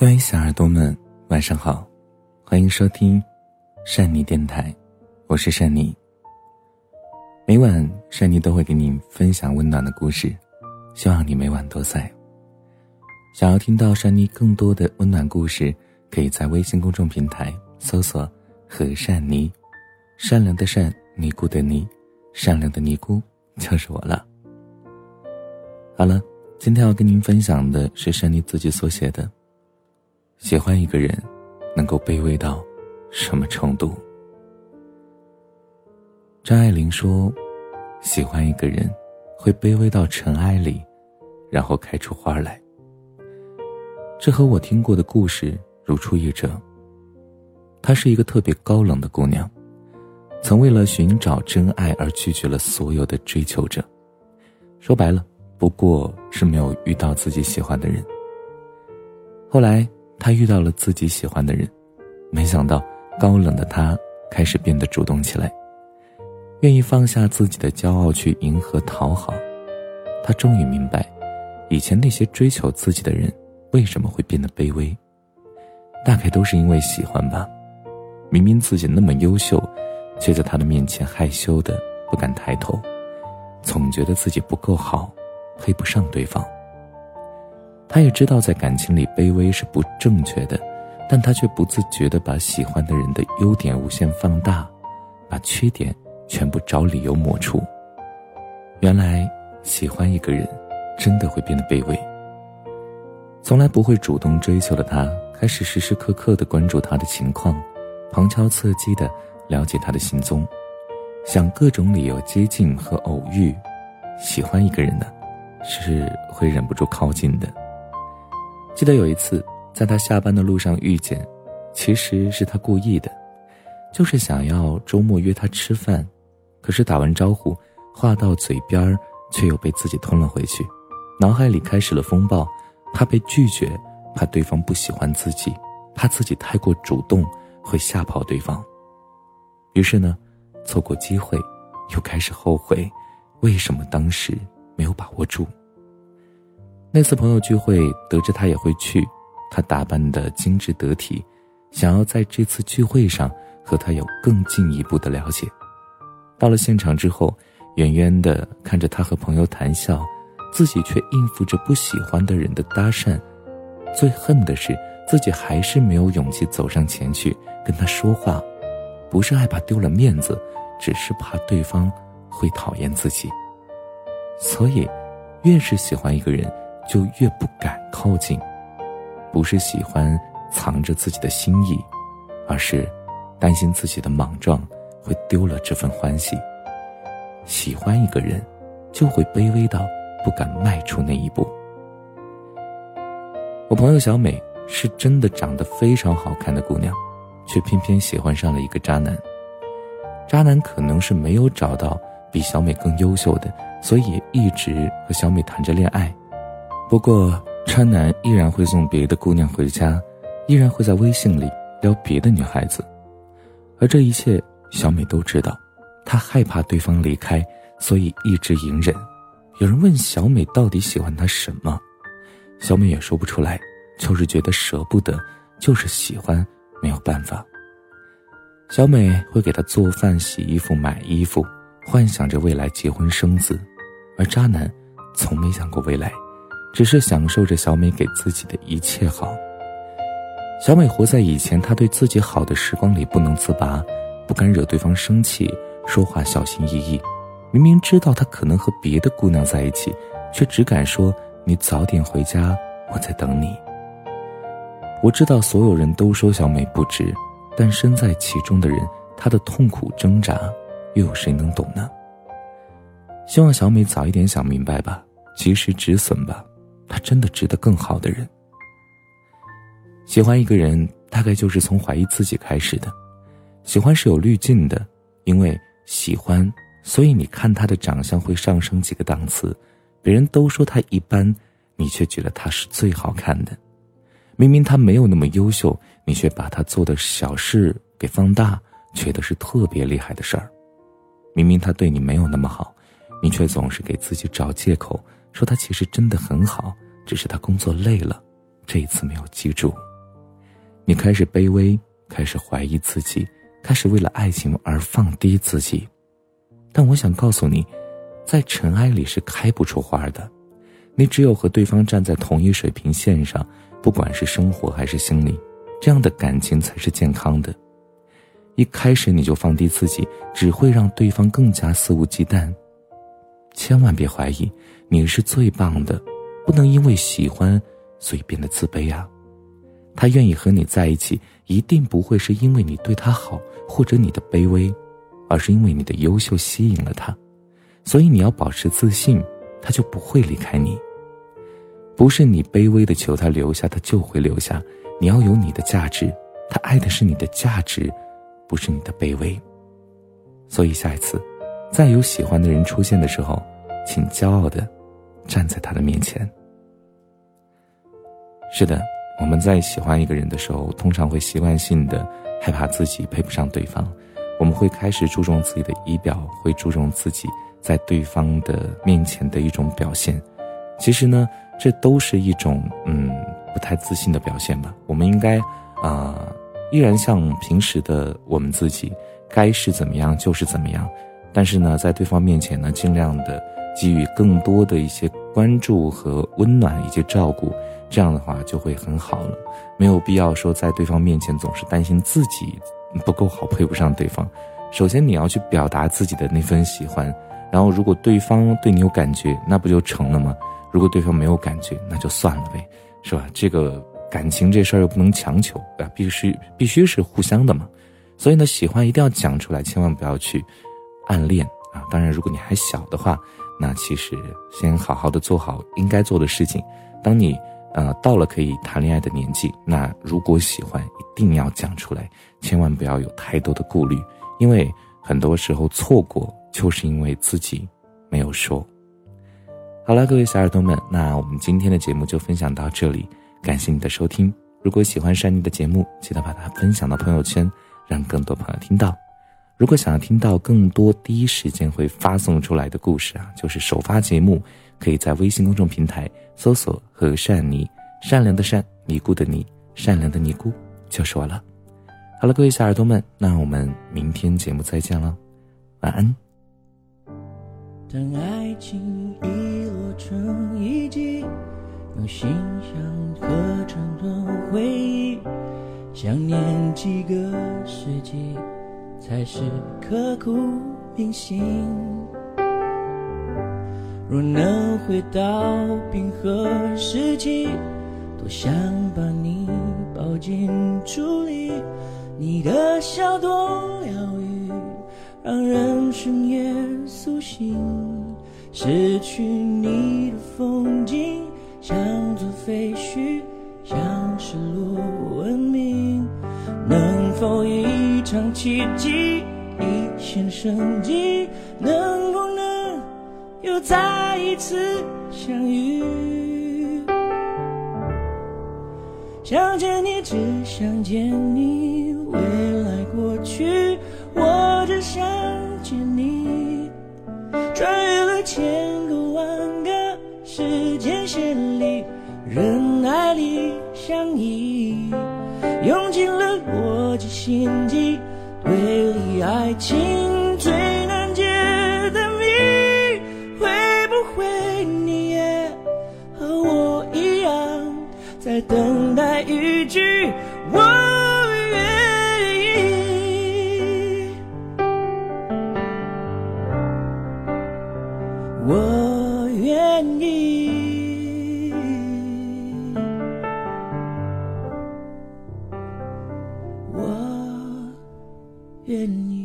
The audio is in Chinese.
各位小耳朵们，晚上好，欢迎收听善妮电台，我是善妮。每晚善妮都会给你分享温暖的故事，希望你每晚都在。想要听到善妮更多的温暖故事，可以在微信公众平台搜索“和善妮”，善良的善，尼姑的尼，善良的尼姑就是我了。好了，今天要跟您分享的是善妮自己所写的。喜欢一个人，能够卑微到什么程度？张爱玲说：“喜欢一个人，会卑微到尘埃里，然后开出花来。”这和我听过的故事如出一辙。她是一个特别高冷的姑娘，曾为了寻找真爱而拒绝了所有的追求者。说白了，不过是没有遇到自己喜欢的人。后来。他遇到了自己喜欢的人，没想到高冷的他开始变得主动起来，愿意放下自己的骄傲去迎合讨好。他终于明白，以前那些追求自己的人为什么会变得卑微，大概都是因为喜欢吧。明明自己那么优秀，却在他的面前害羞的不敢抬头，总觉得自己不够好，配不上对方。他也知道在感情里卑微是不正确的，但他却不自觉地把喜欢的人的优点无限放大，把缺点全部找理由抹除。原来喜欢一个人，真的会变得卑微。从来不会主动追求的他，开始时时刻刻地关注他的情况，旁敲侧击地了解他的行踪，想各种理由接近和偶遇。喜欢一个人呢，是会忍不住靠近的。记得有一次，在他下班的路上遇见，其实是他故意的，就是想要周末约他吃饭，可是打完招呼，话到嘴边儿，却又被自己吞了回去，脑海里开始了风暴，怕被拒绝，怕对方不喜欢自己，怕自己太过主动会吓跑对方，于是呢，错过机会，又开始后悔，为什么当时没有把握住。那次朋友聚会，得知他也会去，他打扮的精致得体，想要在这次聚会上和他有更进一步的了解。到了现场之后，远远的看着他和朋友谈笑，自己却应付着不喜欢的人的搭讪。最恨的是自己还是没有勇气走上前去跟他说话，不是害怕丢了面子，只是怕对方会讨厌自己。所以，越是喜欢一个人。就越不敢靠近，不是喜欢藏着自己的心意，而是担心自己的莽撞会丢了这份欢喜。喜欢一个人，就会卑微到不敢迈出那一步。我朋友小美是真的长得非常好看的姑娘，却偏偏喜欢上了一个渣男。渣男可能是没有找到比小美更优秀的，所以一直和小美谈着恋爱。不过，渣男依然会送别的姑娘回家，依然会在微信里撩别的女孩子，而这一切小美都知道。她害怕对方离开，所以一直隐忍。有人问小美到底喜欢他什么，小美也说不出来，就是觉得舍不得，就是喜欢，没有办法。小美会给他做饭、洗衣服、买衣服，幻想着未来结婚生子，而渣男从没想过未来。只是享受着小美给自己的一切好。小美活在以前她对自己好的时光里不能自拔，不敢惹对方生气，说话小心翼翼。明明知道他可能和别的姑娘在一起，却只敢说：“你早点回家，我在等你。”我知道所有人都说小美不值，但身在其中的人，她的痛苦挣扎，又有谁能懂呢？希望小美早一点想明白吧，及时止损吧。真的值得更好的人。喜欢一个人，大概就是从怀疑自己开始的。喜欢是有滤镜的，因为喜欢，所以你看他的长相会上升几个档次。别人都说他一般，你却觉得他是最好看的。明明他没有那么优秀，你却把他做的小事给放大，觉得是特别厉害的事儿。明明他对你没有那么好，你却总是给自己找借口。说他其实真的很好，只是他工作累了，这一次没有记住。你开始卑微，开始怀疑自己，开始为了爱情而放低自己。但我想告诉你，在尘埃里是开不出花的。你只有和对方站在同一水平线上，不管是生活还是心理，这样的感情才是健康的。一开始你就放低自己，只会让对方更加肆无忌惮。千万别怀疑，你是最棒的，不能因为喜欢所以变得自卑啊。他愿意和你在一起，一定不会是因为你对他好或者你的卑微，而是因为你的优秀吸引了他。所以你要保持自信，他就不会离开你。不是你卑微的求他留下，他就会留下。你要有你的价值，他爱的是你的价值，不是你的卑微。所以下一次，再有喜欢的人出现的时候，请骄傲的站在他的面前。是的。我们在喜欢一个人的时候，通常会习惯性的害怕自己配不上对方，我们会开始注重自己的仪表，会注重自己在对方的面前的一种表现。其实呢，这都是一种嗯不太自信的表现吧。我们应该啊，依然像平时的我们自己，该是怎么样就是怎么样。但是呢，在对方面前呢，尽量的给予更多的一些关注和温暖以及照顾。这样的话就会很好了，没有必要说在对方面前总是担心自己不够好，配不上对方。首先你要去表达自己的那份喜欢，然后如果对方对你有感觉，那不就成了吗？如果对方没有感觉，那就算了呗，是吧？这个感情这事儿又不能强求，啊，必须必须是互相的嘛。所以呢，喜欢一定要讲出来，千万不要去暗恋啊。当然，如果你还小的话，那其实先好好的做好应该做的事情。当你。呃，到了可以谈恋爱的年纪，那如果喜欢，一定要讲出来，千万不要有太多的顾虑，因为很多时候错过就是因为自己没有说。好了，各位小耳朵们，那我们今天的节目就分享到这里，感谢你的收听。如果喜欢珊妮的节目，记得把它分享到朋友圈，让更多朋友听到。如果想要听到更多第一时间会发送出来的故事啊，就是首发节目。可以在微信公众平台搜索“和善妮”，善良的善，尼姑的尼，善良的尼姑就是我了。好了，各位小耳朵们，那我们明天节目再见了，晚安。当爱情遗落成遗迹，用心想合成段回忆，想念几个世纪，才是刻骨铭心。若能回到冰河时期，多想把你抱进处里。你的笑多疗愈，让人生也苏醒。失去你的风景，像座废墟，像失落文明。能否一场奇迹，一线生机，能不能？又再一次相遇，想见你，只想见你，未来过去，我只想见你。穿越了千个万个时间线里，人海里相依，用尽了逻辑心机推理爱情在等待一句我愿意，我愿意，我愿意。